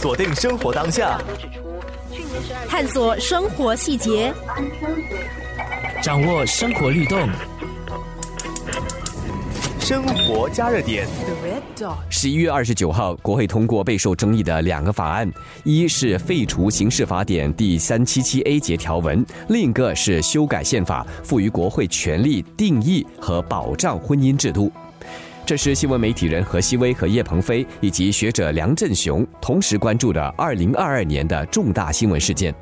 锁定生活当下，探索生活细节，掌握生活律动。生活加热点。十一月二十九号，国会通过备受争议的两个法案，一是废除刑事法典第三七七 A 节条文，另一个是修改宪法，赋予国会权力定义和保障婚姻制度。这是新闻媒体人何希微和叶鹏飞以及学者梁振雄同时关注的二零二二年的重大新闻事件。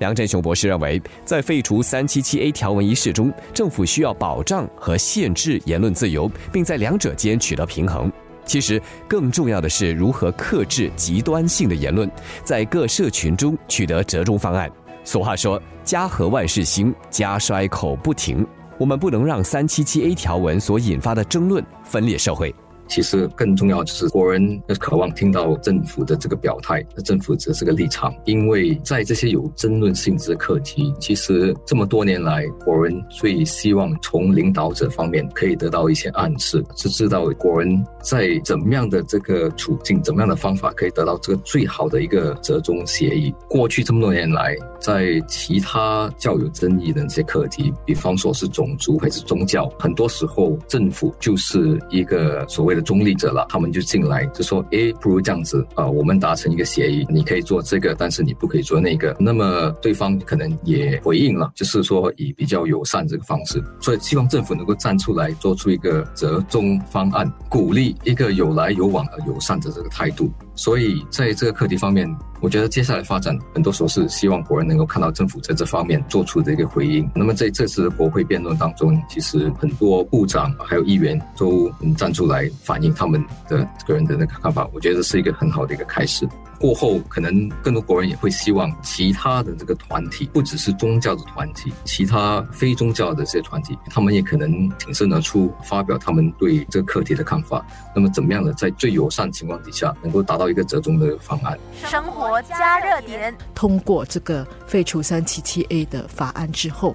梁振雄博士认为，在废除三七七 A 条文一事中，政府需要保障和限制言论自由，并在两者间取得平衡。其实，更重要的是如何克制极端性的言论，在各社群中取得折中方案。俗话说：“家和万事兴，家衰口不停。”我们不能让三七七 A 条文所引发的争论分裂社会。其实更重要就是国人要渴望听到政府的这个表态，政府的这个立场。因为在这些有争论性质的课题，其实这么多年来，国人最希望从领导者方面可以得到一些暗示，是知道国人在怎么样的这个处境、怎么样的方法可以得到这个最好的一个折中协议。过去这么多年来，在其他较有争议的那些课题，比方说是种族还是宗教，很多时候政府就是一个所谓的。中立者了，他们就进来就说：“诶，不如这样子啊，我们达成一个协议，你可以做这个，但是你不可以做那个。”那么对方可能也回应了，就是说以比较友善这个方式。所以希望政府能够站出来，做出一个折中方案，鼓励一个有来有往的友善的这个态度。所以在这个课题方面，我觉得接下来发展很多时候是希望国人能够看到政府在这方面做出的一个回应。那么在这次国会辩论当中，其实很多部长还有议员都站出来反映他们的个人的那个看法，我觉得是一个很好的一个开始。过后，可能更多国人也会希望其他的这个团体，不只是宗教的团体，其他非宗教的这些团体，他们也可能挺身而出，发表他们对这个课题的看法。那么，怎么样的在最友善情况底下，能够达到一个折中的方案？生活加热点，通过这个废除三七七 A 的法案之后，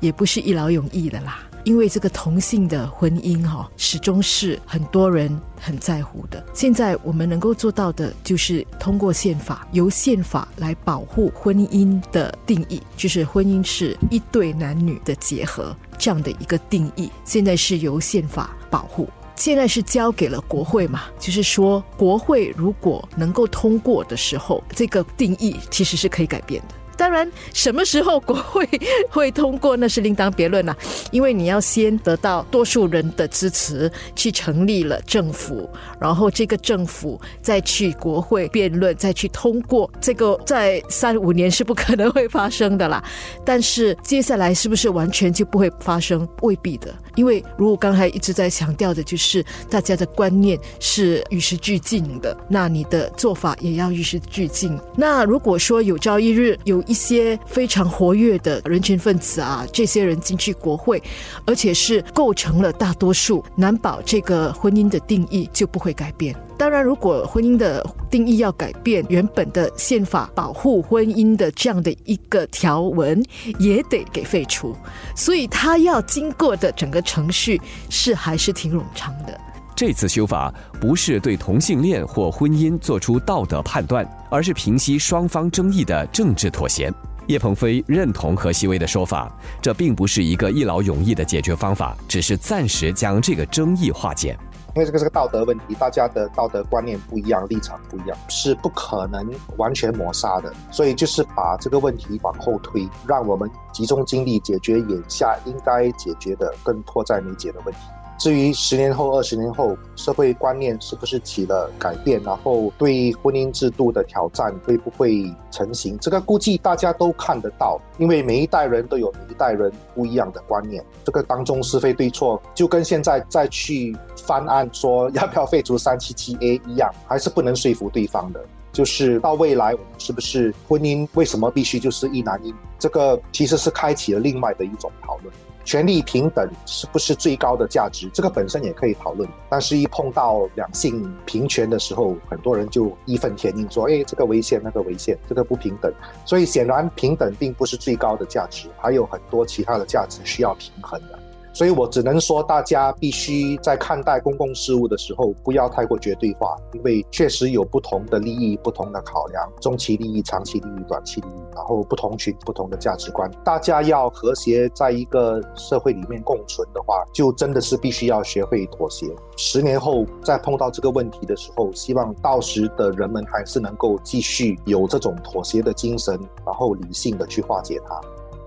也不是一劳永逸的啦。因为这个同性的婚姻哈，始终是很多人很在乎的。现在我们能够做到的，就是通过宪法，由宪法来保护婚姻的定义，就是婚姻是一对男女的结合这样的一个定义。现在是由宪法保护，现在是交给了国会嘛？就是说，国会如果能够通过的时候，这个定义其实是可以改变的。当然，什么时候国会会通过那是另当别论了，因为你要先得到多数人的支持，去成立了政府，然后这个政府再去国会辩论，再去通过。这个在三五年是不可能会发生的啦。但是接下来是不是完全就不会发生？未必的，因为如果刚才一直在强调的，就是大家的观念是与时俱进的，那你的做法也要与时俱进。那如果说有朝一日有一些非常活跃的人群分子啊，这些人进去国会，而且是构成了大多数，难保这个婚姻的定义就不会改变。当然，如果婚姻的定义要改变，原本的宪法保护婚姻的这样的一个条文也得给废除，所以他要经过的整个程序是还是挺冗长的。这次修法不是对同性恋或婚姻做出道德判断，而是平息双方争议的政治妥协。叶鹏飞认同何西薇的说法，这并不是一个一劳永逸的解决方法，只是暂时将这个争议化解。因为这个是个道德问题，大家的道德观念不一样，立场不一样，是不可能完全抹杀的。所以就是把这个问题往后推，让我们集中精力解决眼下应该解决的、更迫在眉睫的问题。至于十年后、二十年后，社会观念是不是起了改变，然后对婚姻制度的挑战会不会成型，这个估计大家都看得到，因为每一代人都有每一代人不一样的观念，这个当中是非对错，就跟现在再去翻案说要不要废除三七七 A 一样，还是不能说服对方的。就是到未来，我们是不是婚姻为什么必须就是一男一女？这个其实是开启了另外的一种讨论。权力平等是不是最高的价值？这个本身也可以讨论，但是一碰到两性平权的时候，很多人就义愤填膺说：“哎，这个危险，那个危险，这个不平等。”所以显然平等并不是最高的价值，还有很多其他的价值需要平衡的。所以我只能说，大家必须在看待公共事务的时候，不要太过绝对化，因为确实有不同的利益、不同的考量，中期利益、长期利益、短期利益，然后不同群不同的价值观，大家要和谐在一个社会里面共存的话，就真的是必须要学会妥协。十年后再碰到这个问题的时候，希望到时的人们还是能够继续有这种妥协的精神，然后理性的去化解它。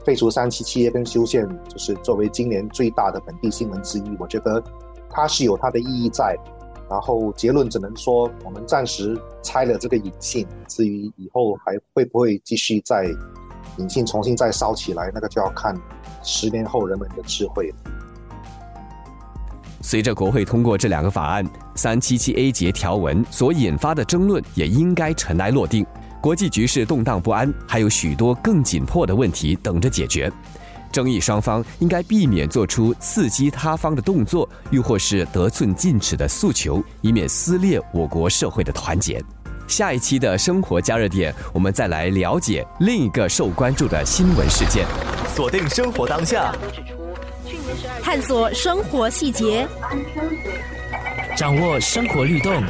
废除三七七 A 跟修宪，就是作为今年最大的本地新闻之一，我觉得它是有它的意义在。然后结论只能说，我们暂时拆了这个引信，至于以后还会不会继续再引信重新再烧起来，那个就要看十年后人们的智慧了。随着国会通过这两个法案，三七七 A 节条文所引发的争论也应该尘埃落定。国际局势动荡不安，还有许多更紧迫的问题等着解决。争议双方应该避免做出刺激他方的动作，又或是得寸进尺的诉求，以免撕裂我国社会的团结。下一期的生活加热点，我们再来了解另一个受关注的新闻事件。锁定生活当下，探索生活细节，掌握生活律动。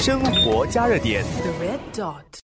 生活加热点。The red dot.